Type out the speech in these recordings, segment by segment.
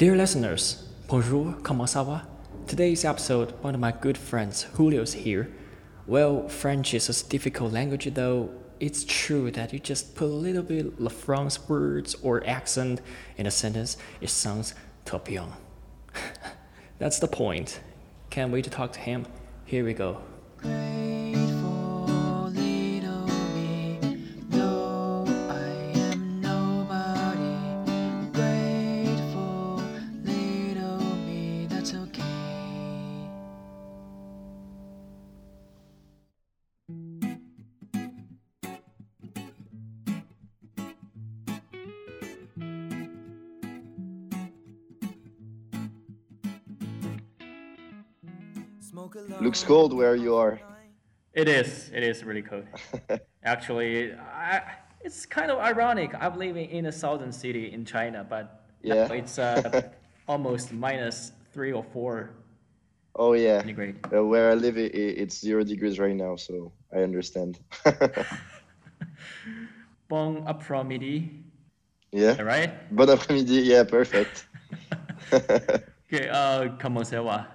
Dear listeners, bonjour, comment ça va? Today's episode, one of my good friends, Julio's here. Well, French is a difficult language though. It's true that you just put a little bit of France words or accent in a sentence, it sounds top young. That's the point. Can't wait to talk to him. Here we go. Looks cold where you are. It is. It is really cold. Actually, I, it's kind of ironic. I'm living in a southern city in China, but Yeah. it's uh, almost minus three or four Oh yeah. Uh, where I live, i i- it's zero degrees right now, so I understand. Bon après-midi, yeah. right? Bon après-midi. Yeah, perfect. Okay, uh, comment ça va?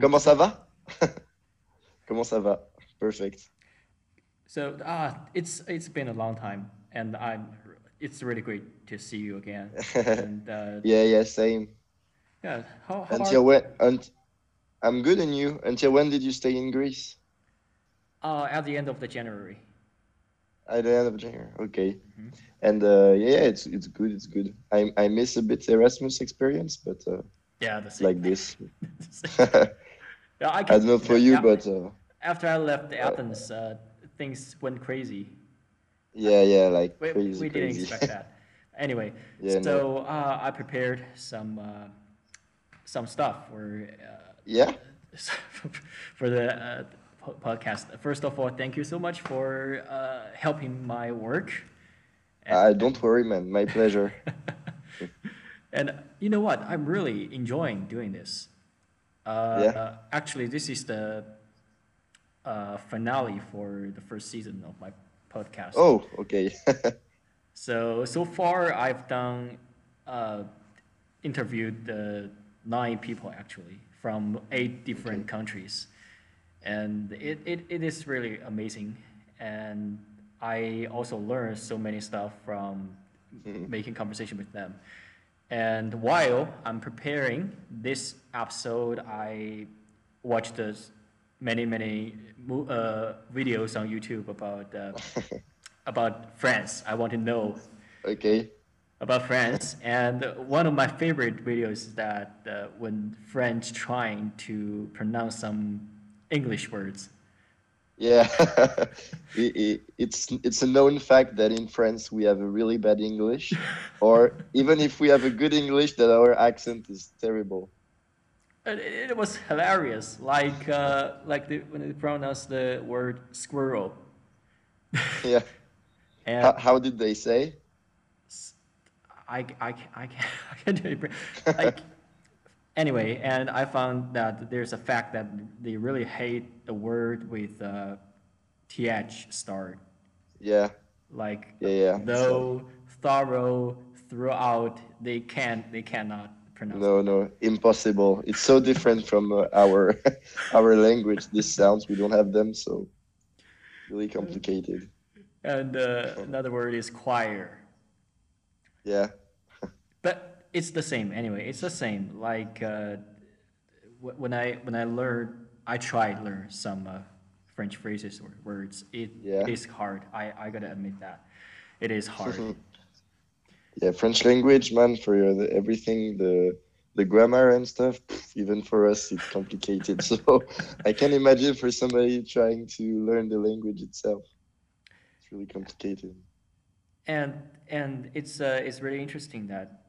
Comment ça va? Comment ça va? Perfect. So, ah, it's it's been a long time, and I'm. It's really great to see you again. and uh, Yeah, yeah, same. yeah, how, how Until when? Unt- I'm good, and you? Until when did you stay in Greece? uh, at the end of the January. At the end of January. Okay. Mhm. And uh, yeah, it's it's good. It's good. I I miss a bit Erasmus experience, but uh, Yeah, the same. like this. Yeah, I, I don't know for you, yeah, but uh, after I left Athens, uh, things went crazy. yeah, yeah, like We, crazy, we didn't crazy. expect that. Anyway, Yeah, no. so uh, I prepared some uh, some stuff for uh, yeah. for the uh, podcast. First of all, thank you so much for uh, helping my work. Uh, don't worry, man. My pleasure. And you know what? I'm really enjoying doing this. Uh, Yeah. uh, actually, this is the uh, finale for the first season of my podcast. Oh, okay. So so far, I've done uh, interviewed uh, nine people actually from eight different countries, and it, it, it is really amazing. And I also learned so many stuff from making conversation with them. And while I'm preparing this episode, I watched many many uh, videos on YouTube about uh, about France. I want to know okay. about France. And one of my favorite videos is that uh, when French trying to pronounce some English words. Yeah. I- I- it's it's a known fact that in France we have a really bad English, or even if we have a good English, that our accent is terrible. It, it was hilarious, like uh, like the, when they pronounce the word squirrel. Yeah. And How, how did they say? I, I, can't- I can't, I can't do it. Like, anyway, and I found that there's a fact that they really hate the word with uh, th start. Yeah. Like, Yeah, yeah. though, thorough, throughout, they can't, they cannot pronounce. No, no, impossible. It's so different from uh, our our language. These sounds we don't have them, so really complicated. And uh, another word is choir. Yeah. It's the same anyway. It's the same. Like uh, when I when I learn, I try to learn some uh, French phrases or words. It, Yeah. is hard. I, I gotta admit that it is hard. Yeah, French language, man, for your, the, everything, the the grammar and stuff. Even for us, it's complicated. So I can imagine for somebody trying to learn the language itself, it's really complicated. and and it's uh, it's really interesting that,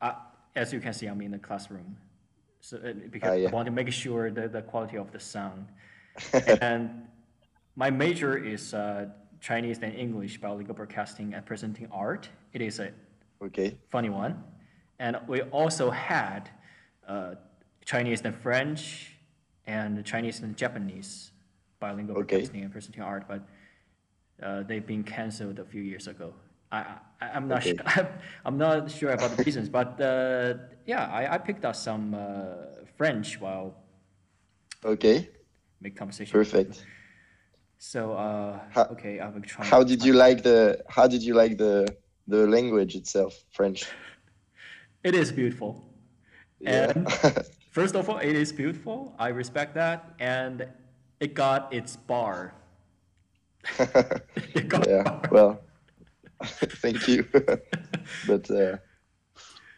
uh, as you can see, I'm in the classroom, so uh, because Ah, yeah. I want to make sure the the quality of the sound. and my major is uh, Chinese and English bilingual broadcasting and presenting art. It is a Okay. funny one. And we also had uh, Chinese and French and Chinese and Japanese bilingual Okay. broadcasting and presenting art, but uh, they've been canceled a few years ago. I, I I'm not Okay. sure. I'm not sure about the reasons, but uh, yeah, I, I picked up some uh, French while Okay, make conversation. perfect. So uh, How- okay, I will try. How did you like the How did you like the the language itself, French? It is beautiful. Yeah. And first of all, it is beautiful. I respect that, and it got its bar. It got yeah. bar. Well, thank you. but uh,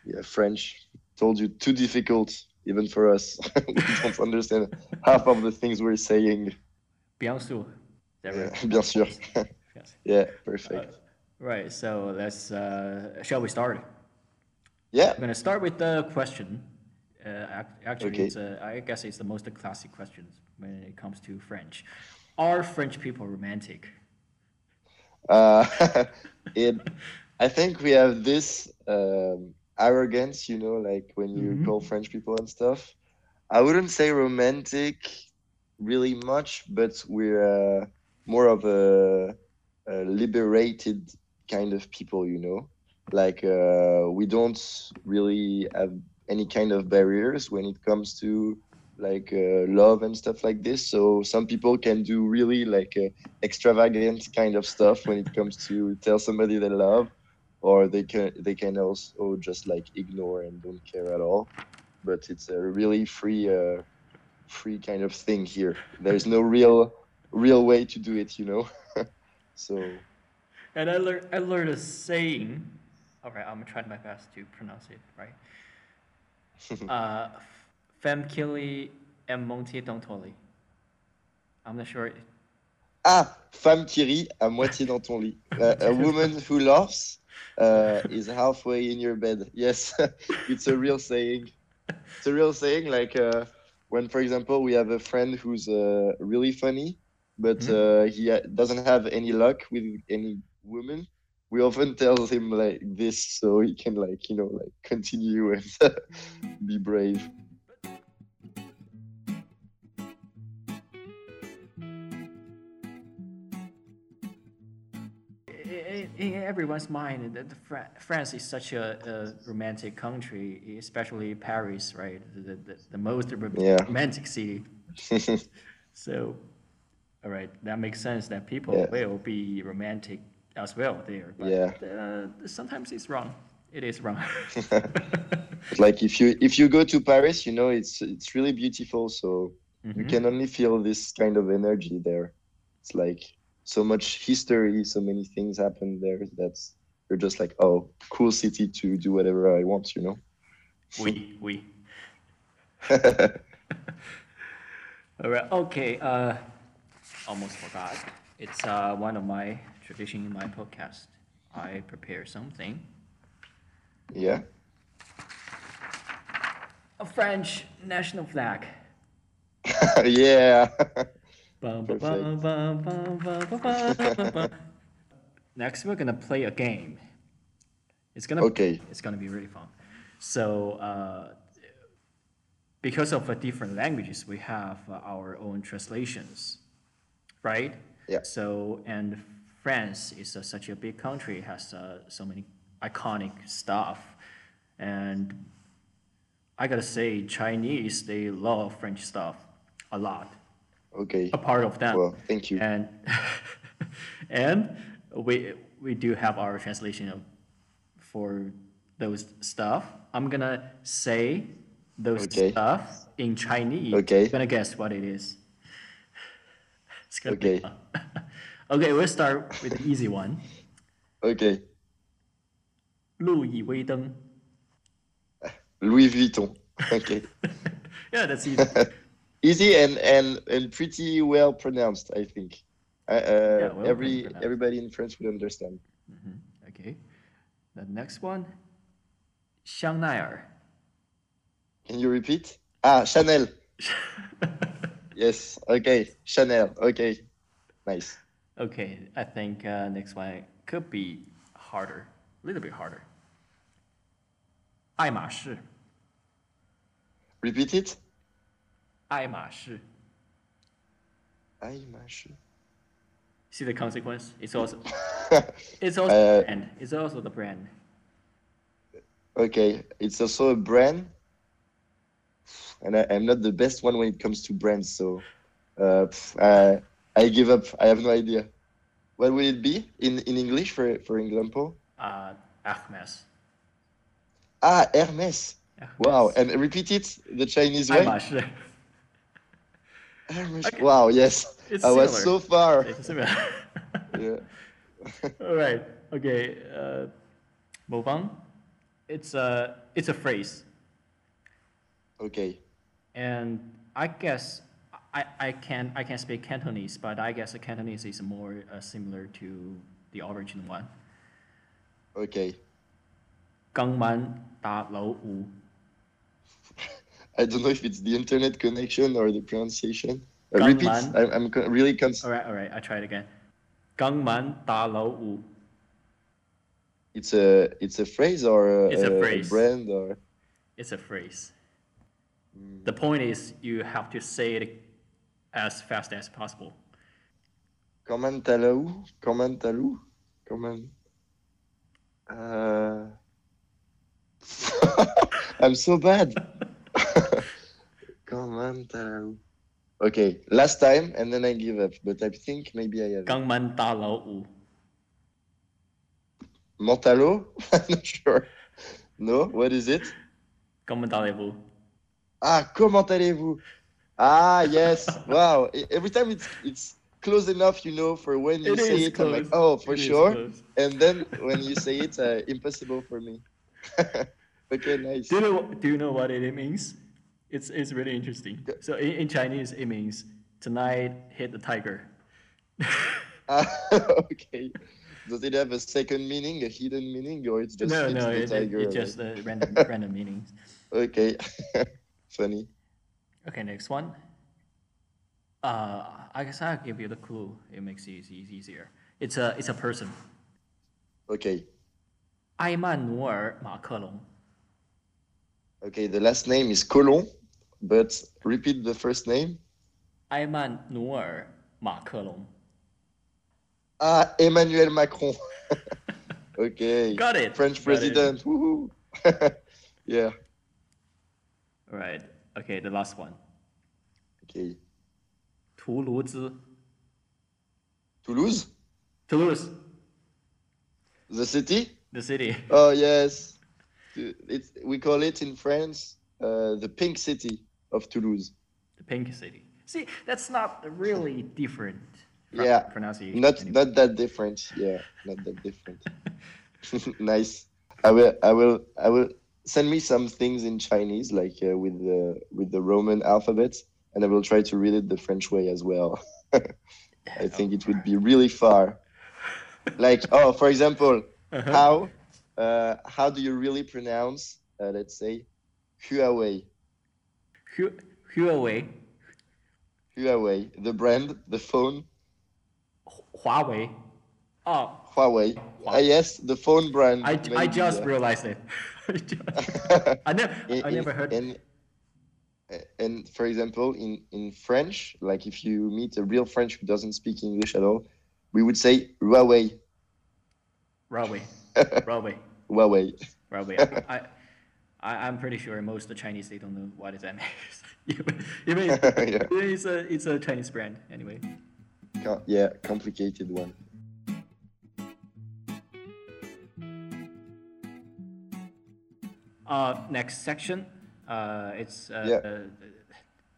yeah, French told you too difficult even for us. we don't understand half of the things we're saying. Bien sûr. Yeah, bien sûr. Yeah, perfect. Right. So let's. Uh, shall we start? Yeah. I'm gonna start with the question. Uh, actually, Okay. it's a, I guess it's the most classic question when it comes to French. Are French people romantic? Uh, it, I think we have this um, arrogance, you know, like when you Mhm. call French people and stuff. I wouldn't say romantic really much, but we're uh, more of a, a liberated kind of people, you know. Like uh, we don't really have any kind of barriers when it comes to like uh, love and stuff like this. So some people can do really like uh, extravagant kind of stuff when it comes to tell somebody they love, or they can they can also just like ignore and don't care at all. But it's a really free uh, free kind of thing here. There's no real real way to do it, you know. so And I learned I learned a saying. All right, I'm trying my best to pronounce it right. femme qui aime monter dans ton lit. I'm not sure. ah, femme qui rit à moitié dans ton lit. Uh, a woman who laughs uh, is halfway in your bed. Yes, it's a real saying. It's a real saying. Like uh, when, for example, we have a friend who's uh, really funny, but uh, he ha- doesn't have any luck with any woman. We often tell him like this so he can like you know like continue and be brave. In, everyone's mind that Fra- France is such a, a romantic country, especially Paris, right? The, the, the most rom- Yeah. romantic city. So, all right, that makes sense that people Yeah. will be romantic as well there. But Yeah. uh, sometimes it's wrong. It is wrong. like if you if you go to Paris, you know it's it's really beautiful. So you Mhm. can only feel this kind of energy there. It's like so much history, so many things happen there. That's you're just like, oh, cool city to do whatever I want, you know. we, we. All right. Okay. Uh, almost forgot. It's uh, one of my tradition in my podcast. I prepare something. yeah. A French national flag. yeah. Next, we're gonna play a game. It's gonna okay. It's gonna be really fun. So uh, because of the different languages, we have uh, our own translations, right? Yeah. So and France is uh, such a big country, has uh, so many iconic stuff, and I gotta say, Chinese they love French stuff a lot Okay. A part of them. Well, thank you. And and we we do have our translation of for those stuff. I'm gonna say those Okay. stuff in Chinese. Okay. You're gonna guess what it is. It's gonna be Okay. fun. okay, we'll start with the easy one. Okay. 路易威登. Louis Vuitton. Okay. Yeah, that's easy. Easy and and and pretty well pronounced, I think. Uh, uh, well every pronounced. everybody in France would understand. Okay. The next one. 香奈儿. Can you repeat? Ah, Chanel. Yes. Okay. Chanel. Okay. Nice. Okay, I think uh, next one could be harder, a little bit harder. 爱马仕， Repeat it. 爱马仕，爱马仕. See the consequence? It's also it's also Uh, the brand. It's also the brand. Okay, it's also a brand, and I, I'm not the best one when it comes to brands, so uh, pff, I, I give up. I have no idea. What will it be in, in English, for for example? Uh, Hermes. Ah, Hermes. Hermes. Wow, and repeat it the Chinese way. 爱马仕。 Hermes. Okay. Wow, yes, It's I was similar. so far. It's similar. Yeah. All right. Okay. Uh, move on. It's a it's a phrase, Okay. and I guess I, I can I can speak Cantonese, but I guess the Cantonese is more uh, similar to the original one. Okay. 江门打老虎， I don't know if it's the internet connection or the pronunciation. Uh, repeat. I, am really concerned. All right, all right. I try it again. Gangman Da Lao Wu. It's a it's a phrase or a, it's a, a phrase. Brand or. It's a phrase. Hmm. The point is, you have to say it as fast as possible. Comment allez-vous? Comment allez-vous? Comment? Uh... I'm so bad. Gangnam Talao. Okay, last time, and then I give up. But I think maybe I have. Gangnam Talao. Mentalo? I'm not sure. No, what is it? Comment allez-vous? Ah, comment allez-vous? Ah, yes. wow. Every time it's it's close enough, you know, for when you it say it. I'm like, oh, for it sure. And then when you say it, uh, impossible for me. okay, nice. Do you know, do you know what it means? It's it's really interesting. So in, in Chinese it means tonight hit the tiger. Ah, okay. Does it have a second meaning, a hidden meaning, or it's just no, hits no, the it, it, tiger? it's like- just uh, random random meanings. Okay. Funny. Okay, next one. Uh, I guess I'll give you the clue. It makes it easy, easier. It's a it's a person. Okay. 埃曼努尔马克龙。 Okay, the last name is Colon, but repeat the first name. 埃曼努尔马克龙。 Ah, Emmanuel Macron. okay. Got it. French Got it. president. Woohoo. yeah. All right. Okay, the last one. Okay. 图卢兹。 Toulouse, Toulouse, the city. the city. Oh yes. It's we call it in France uh, the pink city of Toulouse. The pink city. See, that's not really different. Yeah, Pronunciation. Not anyway. not that different. Yeah, not that different. nice. I will I will I will send me some things in Chinese like uh, with the with the Roman alphabet and I will try to read it the French way as well. I think it would be really far. Like oh, for example, Uh-huh. how uh, how do you really pronounce uh, let's say Huawei? Hu- Huawei, Huawei, the brand, the phone, Huawei. Oh, Huawei. Ah, yes, the phone brand. I, I just realized it. I just- I never In- I never heard. And, and for example, in, in French, like if you meet a real French who doesn't speak English at all, we would say Huawei. Huawei, Huawei, Huawei. Huawei. I, I I'm pretty sure most of the Chinese they don't know what is that means. even even it's, Yeah. it's a it's a Chinese brand anyway. Yeah, complicated one. Uh, next section. Uh, it's uh, Yeah. uh,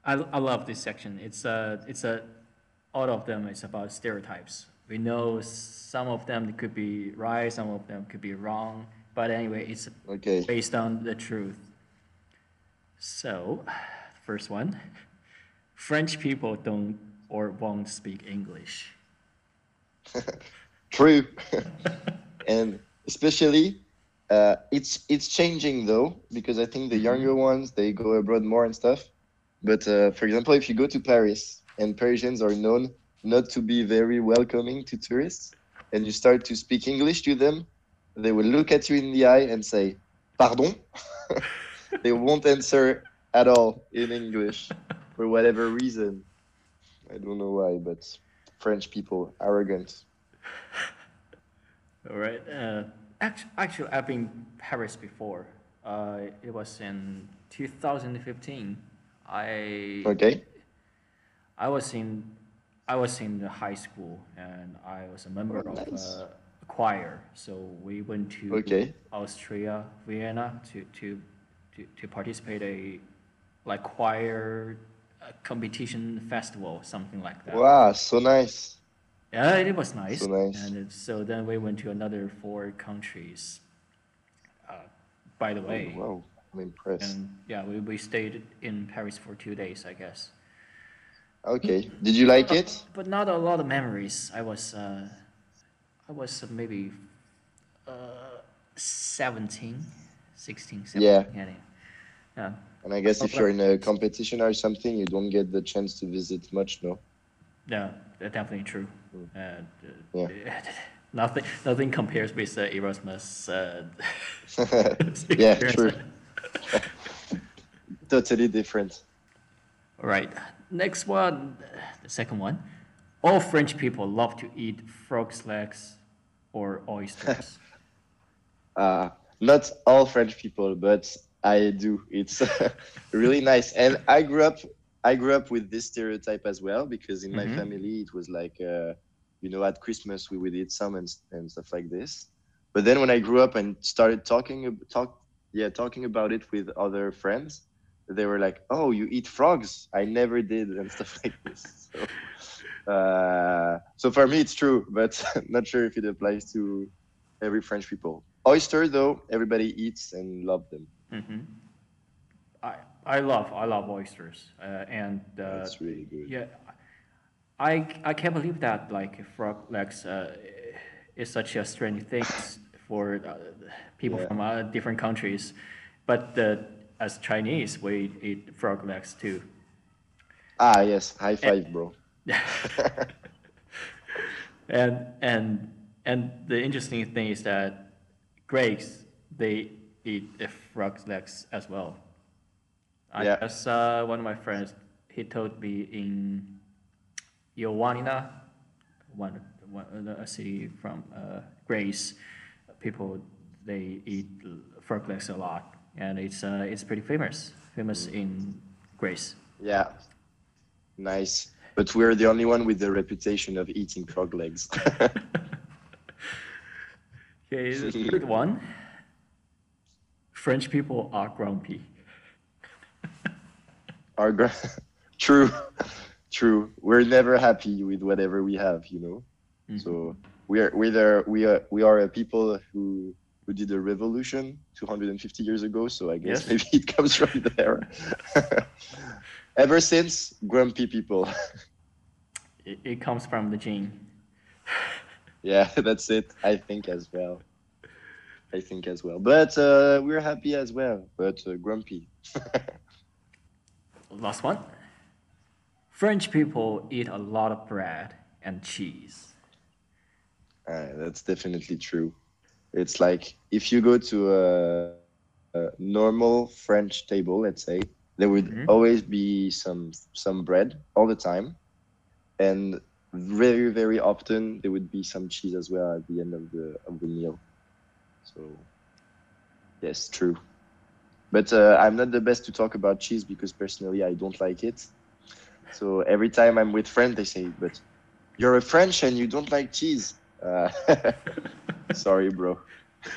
I, I love this section. It's uh it's a all of them is about stereotypes. We know some of them could be right, some of them could be wrong, but anyway, it's Okay. based on the truth. So, first one, French people don't or won't speak English. True. and especially, uh, it's it's changing though because I think the younger ones they go abroad more and stuff. But uh, for example, if you go to Paris and Parisians are known not to be very welcoming to tourists, and you start to speak English to them, they will look at you in the eye and say, "Pardon." they won't answer at all in English for whatever reason. I don't know why, but French people, arrogant. All right. Uh, actually, actually, I've been Paris before. Uh, it was in 2015. I Okay. I was in I was in the high school and I was a member Oh, of nice. a choir. So we went to Okay. Austria, Vienna to to to, to participate a like choir uh, competition festival, something like that. Wow, so nice. Yeah, it was nice. So nice. And so then we went to another four countries. Uh, by the way, Wow, I'm impressed. and yeah, we, we stayed in Paris for two days, I guess. Okay. Did you like it? But not a lot of memories. I was uh, I was uh, maybe uh, 17, 16, 17. Yeah. Yeah. yeah. And I guess if you're in a competition or something, you don't get the chance to visit much, no? Yeah, that's definitely true. And, uh, Hmm. Yeah. nothing, nothing compares with uh, Erasmus. Uh, yeah, true. totally different. All right, next one, the second one. All French people love to eat frog's legs or oysters. Uh, not all French people, but I do. It's really nice. And I grew up, I grew up with this stereotype as well because in my Mhm. family it was like, uh, you know, at Christmas we would eat some and, and stuff like this. But then when I grew up and started talking, talk, yeah, talking about it with other friends, they were like, "Oh, you eat frogs? I never did," and stuff like this. So, uh, so for me it's true, but not sure if it applies to every French people. Oyster though, everybody eats and love them. hmm I I love I love oysters, uh, and uh, That's really good. yeah, I I can't believe that like frog legs uh, is such a strange thing for uh, people Yeah. from uh, different countries, but as Chinese we eat frog legs too. Ah, yes, high five, bro. and and and the interesting thing is that Greeks they eat frog's legs as well. I Yeah. guess uh, one of my friends he told me in Ioannina, one, one a city from uh, Greece, people they eat frog legs a lot, and it's uh, it's pretty famous famous in Greece. yeah, nice. But we're the only one with the reputation of eating frog legs. Okay, third one. French people are grumpy. Our gra- true, true. We're never happy with whatever we have, you know. Mm-hmm. So we are we are we are we are a people who who did a revolution 250 years ago. So I guess Yes. maybe it comes from there. Ever since, grumpy people. It, it comes from the gene. yeah, that's it. I think as well. I think as well. But uh, we're happy as well. But uh, grumpy. Last one. French people eat a lot of bread and cheese. Uh, that's definitely true. It's like if you go to a, a normal French table, let's say, there would Mhm. always be some some bread all the time, and very very often there would be some cheese as well at the end of the of the meal. So, yes, true. But uh, I'm not the best to talk about cheese because personally I don't like it. So every time I'm with friends, they say, "But you're a French and you don't like cheese." Uh, sorry, bro.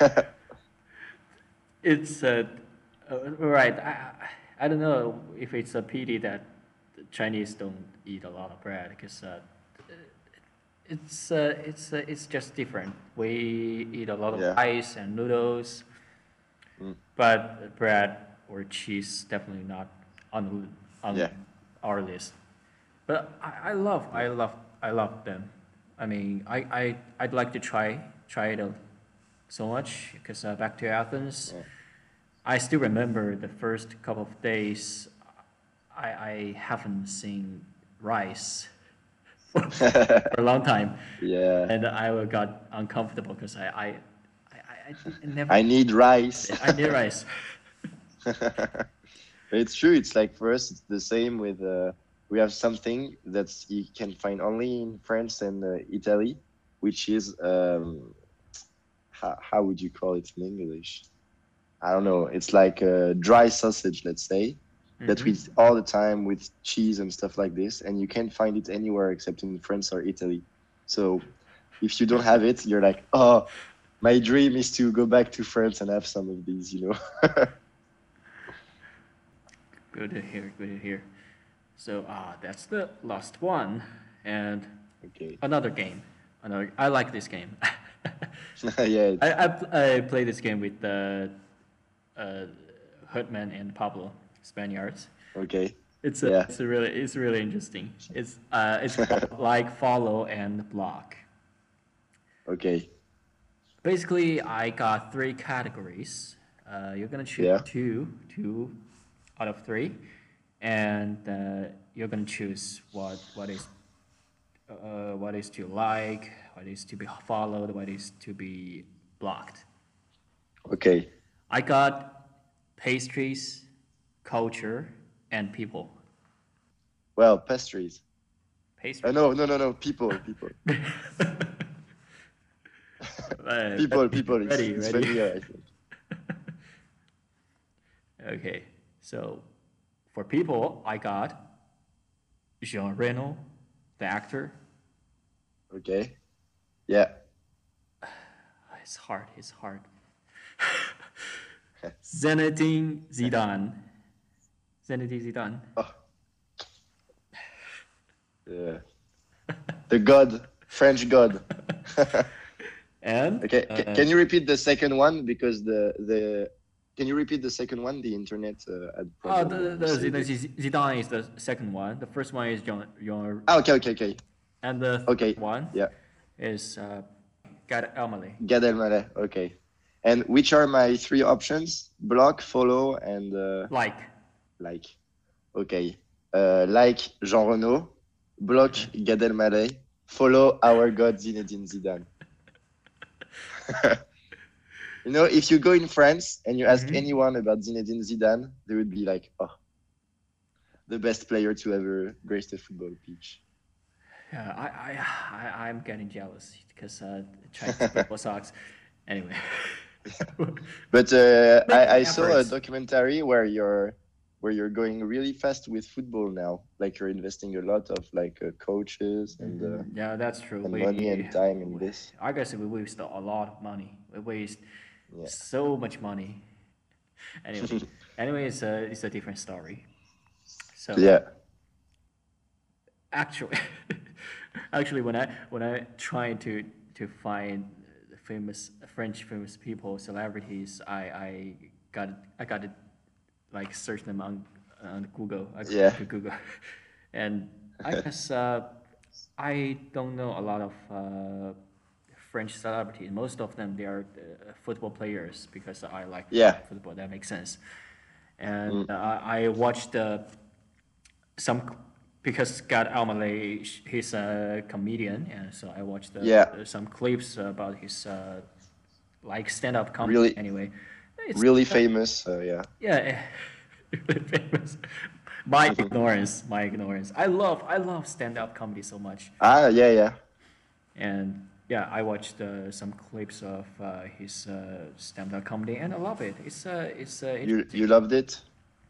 It's uh, uh, right. I, I don't know if it's a pity that the Chinese don't eat a lot of bread because uh, it's uh, it's uh, it's just different. We eat a lot of Yeah. rice and noodles, Mm. but bread or cheese definitely not on on Yeah. our list. But I, I love I love I love them. I mean I, I I'd like to try try it out so much because uh, back to Athens, Yeah. I still remember the first couple of days. I, I haven't seen rice for a long time, yeah. and I got uncomfortable because I I, I, I, I never I need rice. I need rice. it's true. It's like for us, it's the same with uh, we have something that you can find only in France and uh, Italy, which is um, how, how would you call it in English? I don't know. It's like a dry sausage, let's say, that we eat all the time with cheese and stuff like this, and you can't find it anywhere except in France or Italy. So if you don't have it, you're like, oh, my dream is to go back to France and have some of these, you know. Good to hear. Good to hear. So ah, that's the last one, and okay. another game. Another. I like this game. yeah. I, I I play this game with uh, uh, Herman and Pablo Spaniards. Okay. It's a, Yeah. it's a really it's really interesting. It's uh it's like follow and block. Okay. Basically, I got three categories. Uh, you're gonna choose Yeah. two two out of three, and uh, you're gonna choose what what is uh, what is to like, what is to be followed, what is to be blocked. Okay. I got pastries, culture, and people. Well, pastries. Pastries. Uh, no, no, no, no. People, people, Uh, people, people. Ready, it's ready. familiar, I think. Okay, so for people, I got Jean Reno, the actor. Okay. Yeah. It's hard. It's hard. Zinedine Zidane. Zinedine Zidane. Oh. Yeah. The god, French god. And okay. uh, can you repeat the second one because the the can you repeat the second one? The internet uh, had Oh, problem the, the Zidane, is the second one. The first one is Jean, Jean Ah, okay, okay, okay. and the third Okay, one yeah. is uh, Gad Elmaleh. Gad Elmaleh. Okay. And which are my three options? Block, follow, and uh, Like, like. Okay. Uh, like Jean Reno, block Gad Elmaleh, follow our god Zinedine Zidane. you know, if you go in France and you ask Mhm. anyone about Zinedine Zidane, they would be like, "Oh, the best player to ever grace the football pitch." yeah, I, I, I, I'm getting jealous because uh, Chinese football sucks. Anyway. But uh, I, I saw a documentary where you're where you're going really fast with football now. Like you're investing a lot of like uh, coaches and, uh, yeah, that's true. and We- money and time in this. I guess we waste a lot of money. We waste Yeah. so much money. Anyway, anyway, it's a it's a different story. So Yeah. actually, actually, when I when I try to to find famous French famous people, celebrities, I I got I got to like search them on on Google. I Yeah. to Google, and I guess uh, I don't know a lot of uh, French celebrities. Most of them they are uh, football players because I like Yeah. football. That makes sense. And uh, I I watched uh, some because Gad Elmaleh, he's a comedian, and so I watched uh, Yeah. some clips about his uh, like stand-up comedy. Really- anyway, it's, Really famous. Uh, yeah. yeah, really famous. My ignorance, my ignorance. I love I love stand-up comedy so much, Ah, yeah, yeah. and yeah, I watched uh, some clips of uh, his uh, stand-up comedy, and I love it. It's uh, it's uh, You you loved it.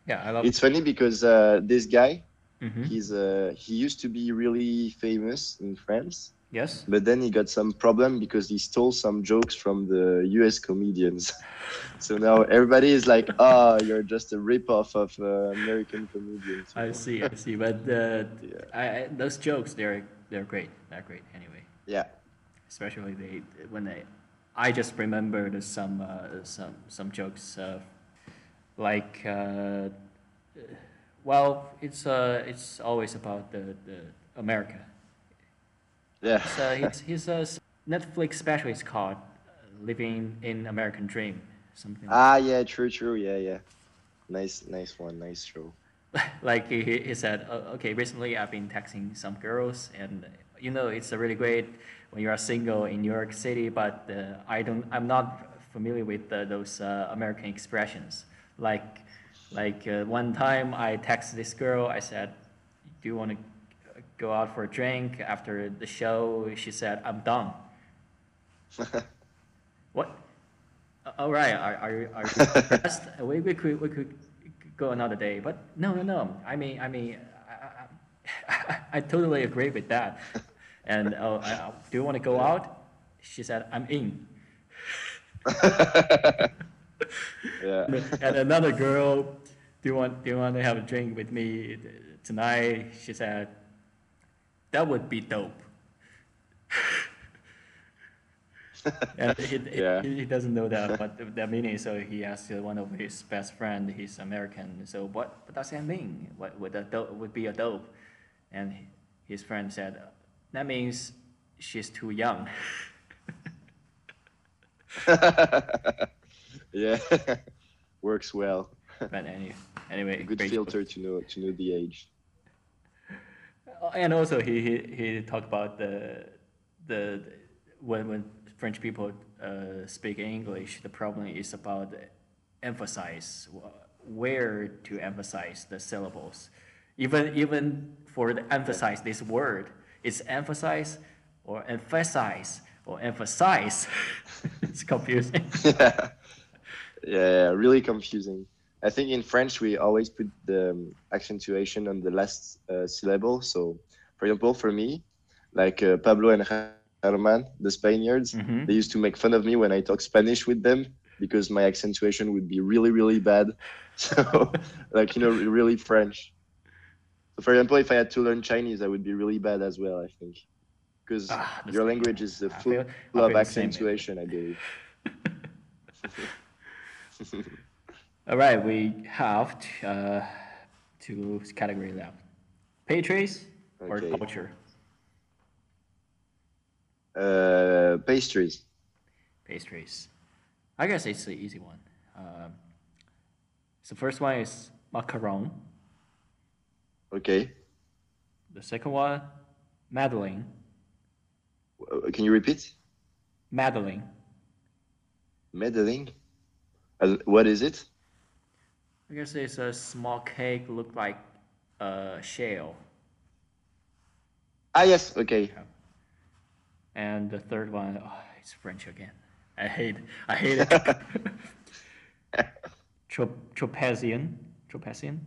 yeah, I love. It. It's funny because uh, this guy, Mhm. he's uh, he used to be really famous in France, Yes. but then he got some problem because he stole some jokes from the U.S. comedians. so now everybody is like, "Ah, you're just a ripoff of uh, American comedians." I see, I see, but uh, Yeah. I, I, those jokes they're they're great, they're great anyway. Yeah. Especially they when they, I just remembered some uh, some some jokes uh, like uh, well it's uh it's always about the, the America. Yeah. It's, uh, he's he's a s- Netflix special is called uh, Living in American Dream something. like Ah, yeah. True. True. Yeah. Yeah. Nice. Nice one. Nice show. like he, he said, "Oh, okay, recently I've been texting some girls, and you know it's uh, really great when you are single in New York City, but uh, I don't, I'm not familiar with uh, those uh, American expressions. Like, like uh, one time I texted this girl, I said, do you want to go out for a drink after the show? She said, I'm done. What? Uh, All right, are, are you, are you impressed? we, we could, we could go another day, but no, no, no. I mean, I mean, I, I, I totally agree with that. And, oh, I, I- do you want to go out? She said, I'm in. Yeah. and another girl, do you want do you want to have a drink with me tonight? She said, that would be dope. and he, Yeah. he, he doesn't know that what that meaning, so he asked one of his best friend. He's American, so what, what does that mean? What would a dope would be a dope? And his friend said, that means she's too young. yeah. Works well. but anyway, anyway, Good great filter to know to know the age. Uh, And also, he, he, he talked about the, the, when, when French people uh, speak English, the problem is about emphasize, where to emphasize the syllables. Even, even for the emphasize this word, it's emphasize or emphasize or emphasize. it's confusing. yeah. Yeah, really confusing. I think in French we always put the um, accentuation on the last uh, syllable. So, for example, for me, like uh, Pablo and Herman, the Spaniards, Mhm. they used to make fun of me when I talk Spanish with them because my accentuation would be really, really bad. So, like you know, really French. So, for example, if I had to learn Chinese, I would be really bad as well. I think because Ah, your language is full feel- I of same, accentuation, I believe. All right, we have t- uh, two category left. Pastries or Okay. culture? Uh, pastries. Pastries. I guess it's the easy one. Um, so first one is macaron. Okay. The second one, Madeleine. Uh, Can you repeat? Madeleine. Meddling. Uh, what is it? I guess it's a small cake, look like a shell. Ah, yes. Okay. And the third one, oh, it's French again. I hate, I hate it. Trop, Tropezian. Tropezian?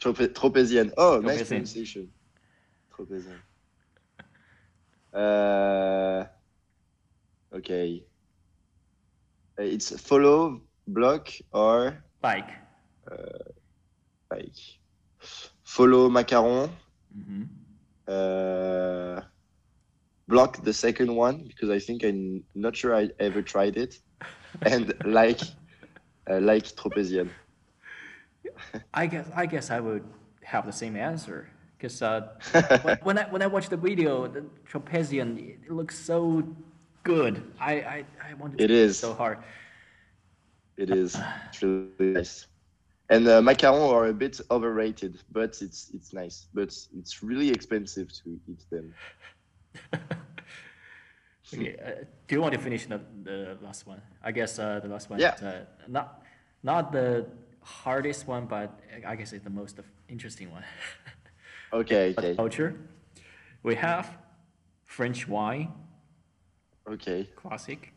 Trope- Tropézienne. Oh, nice Tropézienne. pronunciation. Tropézienne. Uh, okay. Uh, It's follow, block, or Like. like follow macaron. hmm Uh, block the second one because I think I'm not sure I ever tried it, and like uh, like Tropézienne. I guess I guess I would have the same answer because uh, when, when I when I watch the video, the trapezium it looks so good. I I, I want to It try is. so hard. It is. It's really nice. And uh, macarons are a bit overrated, but it's it's nice. But it's really expensive to eat them. Okay, uh, do you want to finish the, the last one? I guess uh, the last one. Yeah. Is, uh, not not the hardest one, but I guess it's the most interesting one. Okay, okay, Culture. We have French wine, okay. classic.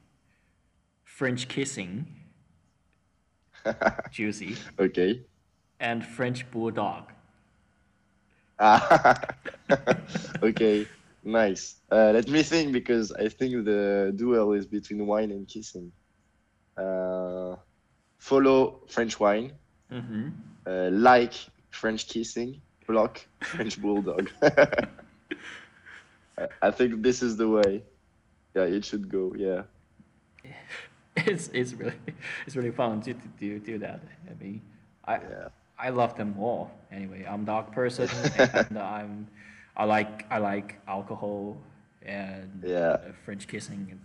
French kissing, juicy, okay. and French bulldog. Okay, nice. Uh, let me think because I think the duel is between wine and kissing. Uh, follow French wine, Mm-hmm. uh, like French kissing, block French bulldog. I think this is the way. Yeah, it should go. Yeah. It's it's really it's really fun to, to do do that. I mean, I Yeah. I love them all. Anyway, I'm dog person, and I'm I like I like alcohol and Yeah. French kissing.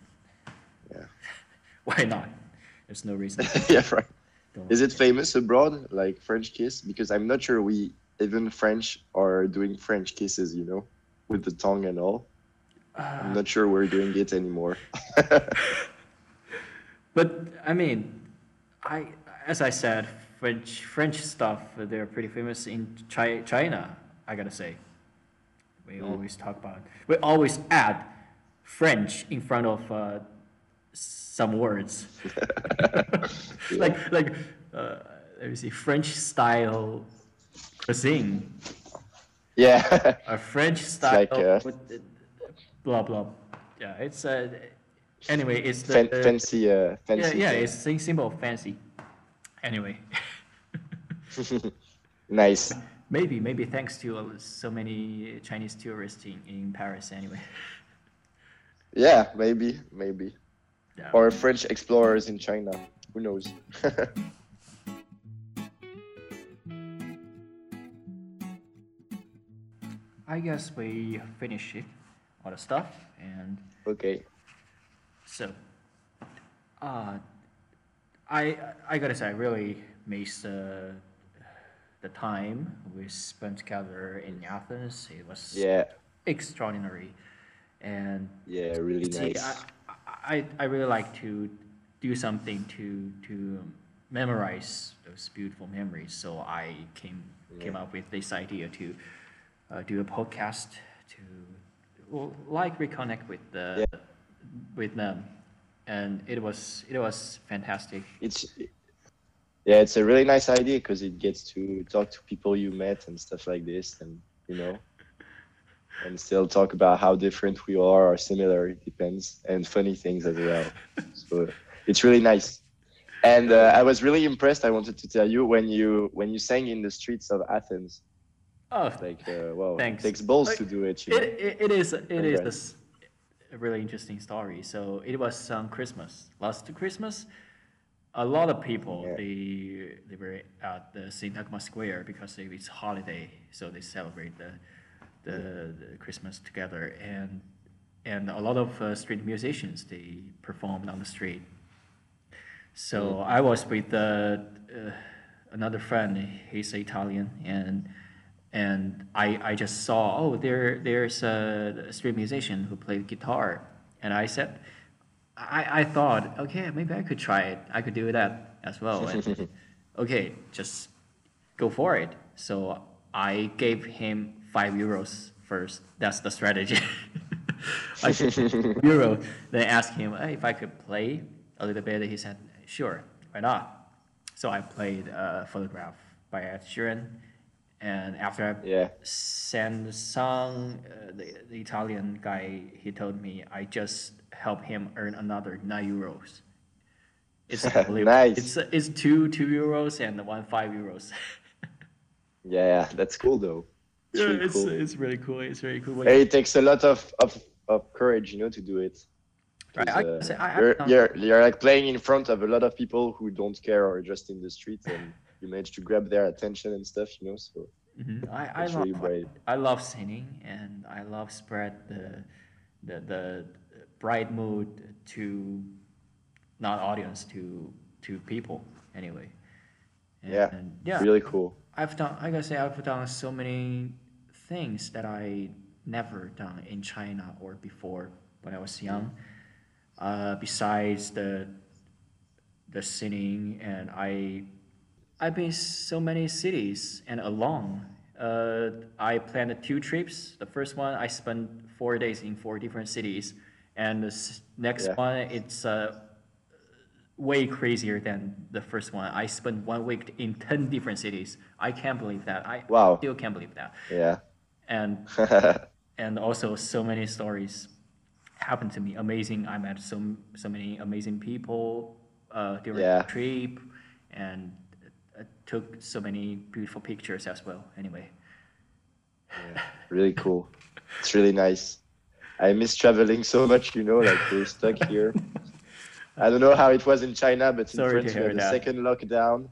Yeah. Why not? There's no reason. yeah, right. Don't Is it famous abroad, like French kiss? Because I'm not sure we even French are doing French kisses, you know, with the tongue and all. I'm not sure we're doing it anymore. But I mean, I as I said, French French stuff they're pretty famous in Chi- China. I gotta say. We Mm. always talk about, we always add French in front of uh, some words. Like, like, uh, let me see, French style cuisine, Yeah. a French style, like, uh, blah, blah. Yeah, it's, uh, anyway, it's the. Fan- fancy, uh, fancy. Yeah, yeah, thing. it's sym- symbol of fancy. Anyway, nice. maybe, maybe thanks to uh, so many Chinese tourists in, in Paris anyway. Yeah, maybe, maybe. Yeah. Or French explorers in China. Who knows? I guess we finish it, all the stuff, and okay. so, uh, I I gotta say I really miss the the time we spent together in Athens. It was Yeah. extraordinary, and Yeah, really See, nice. I, I, I really like to do something to to memorize those beautiful memories. So I came came up with this idea to uh, do a podcast like reconnect with the Yeah. with them, and it was it was fantastic. It's yeah, it's a really nice idea because it gets to talk to people you met and stuff like this, and you know, and still talk about how different we are or similar. It depends, and funny things as well. so it's really nice. And uh, I was really impressed. I wanted to tell you when you when you sang in the streets of Athens. Oh, Like, uh, well, Thanks. it takes balls Like, to do it. You It, know? it, it is it is Congrats. this a really interesting story. So it was on Christmas, last Christmas. A lot of people Yeah. they they were at the Syntagma Square because it was holiday, so they celebrate the the, the Christmas together, and and a lot of uh, street musicians they performed on the street. So I was with uh, uh, another friend. He's Italian, and and I, I just saw oh there there's a street musician who played guitar, and I said, I, I thought okay maybe I could try it. I could do that as well. And, okay, just go for it. So I gave him five euros first. That's the strategy. I euro. Then asked him hey, if I could play a little bit. He said, sure, why not? So I played uh, Photograph by Ed Sheeran. And after I Yeah. sang the song, uh, the, the Italian guy, he told me I just helped him earn another nine euros. It's. Nice. It's, it's two two euros and one five euros. Yeah, yeah, that's cool though. It's yeah, really it's, cool. it's really cool. It's really cool. Hey, it takes a lot of, of, of courage, you know, to do it. Right, I uh, say I- I you're, you're, you're like playing in front of a lot of people who don't care or just in the street, and you manage to grab their attention and stuff, you know. So Mhm. I, I That's love brave. I love singing and I love spread the the, the bright mood to not audience to to people anyway. Yeah, And yeah, really cool. I've done. I gotta say, I've done so many things that I never done in China or before when I was young. Uh, besides the the singing, and I, I've been so many cities and alone. Uh, I planned two trips. The first one, I spent four days in four different cities, and the next Yeah. one, it's uh, way crazier than the first one. I spent one week in 10 different cities. I can't believe that. I Wow. still can't believe that. Yeah. And and also so many stories happened to me. Amazing. I met so so many amazing people uh, during Yeah. the trip, and took so many beautiful pictures as well. Anyway, really cool. It's really nice. I miss traveling so much, you know, like we're stuck here. I don't know how it was in China, but in Sorry France we had the second lockdown.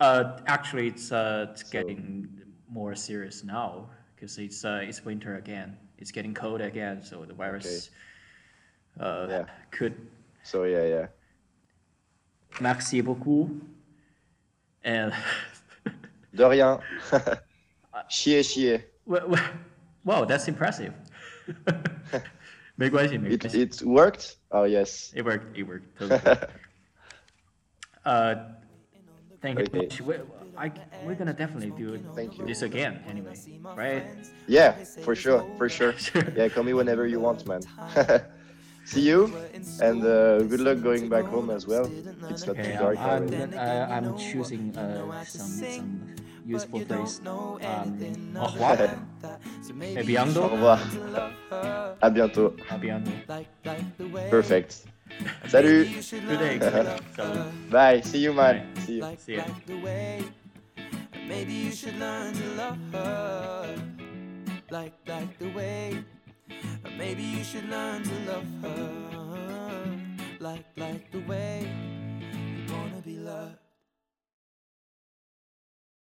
uh, actually, it's uh, it's So- getting more serious now because it's uh, it's winter again. It's getting cold again, so the virus uh, Yeah. could So yeah, yeah. Merci beaucoup. And De rien. chier, chier. Whoa, that's impressive. it, it, worked? Oh, yes. It worked. It worked. Totally. uh, thank okay. you. We're, I, we're gonna definitely do thank this you. again anyway, right? Yeah, for sure. For sure. yeah, call me whenever you want, man. See you, and uh, good luck going back home as well. It's not Okay, too dark I'm, already. uh, I'm choosing uh, some some useful phrase. Um, au revoir. Et Au revoir. À bientôt. À bientôt. Perfect. Salut. Good day. Bye. See you, man. Bye. See you. See ya. Maybe you should learn to love her. Like, like the way. Maybe you should learn to love her like like the way you wanna be loved.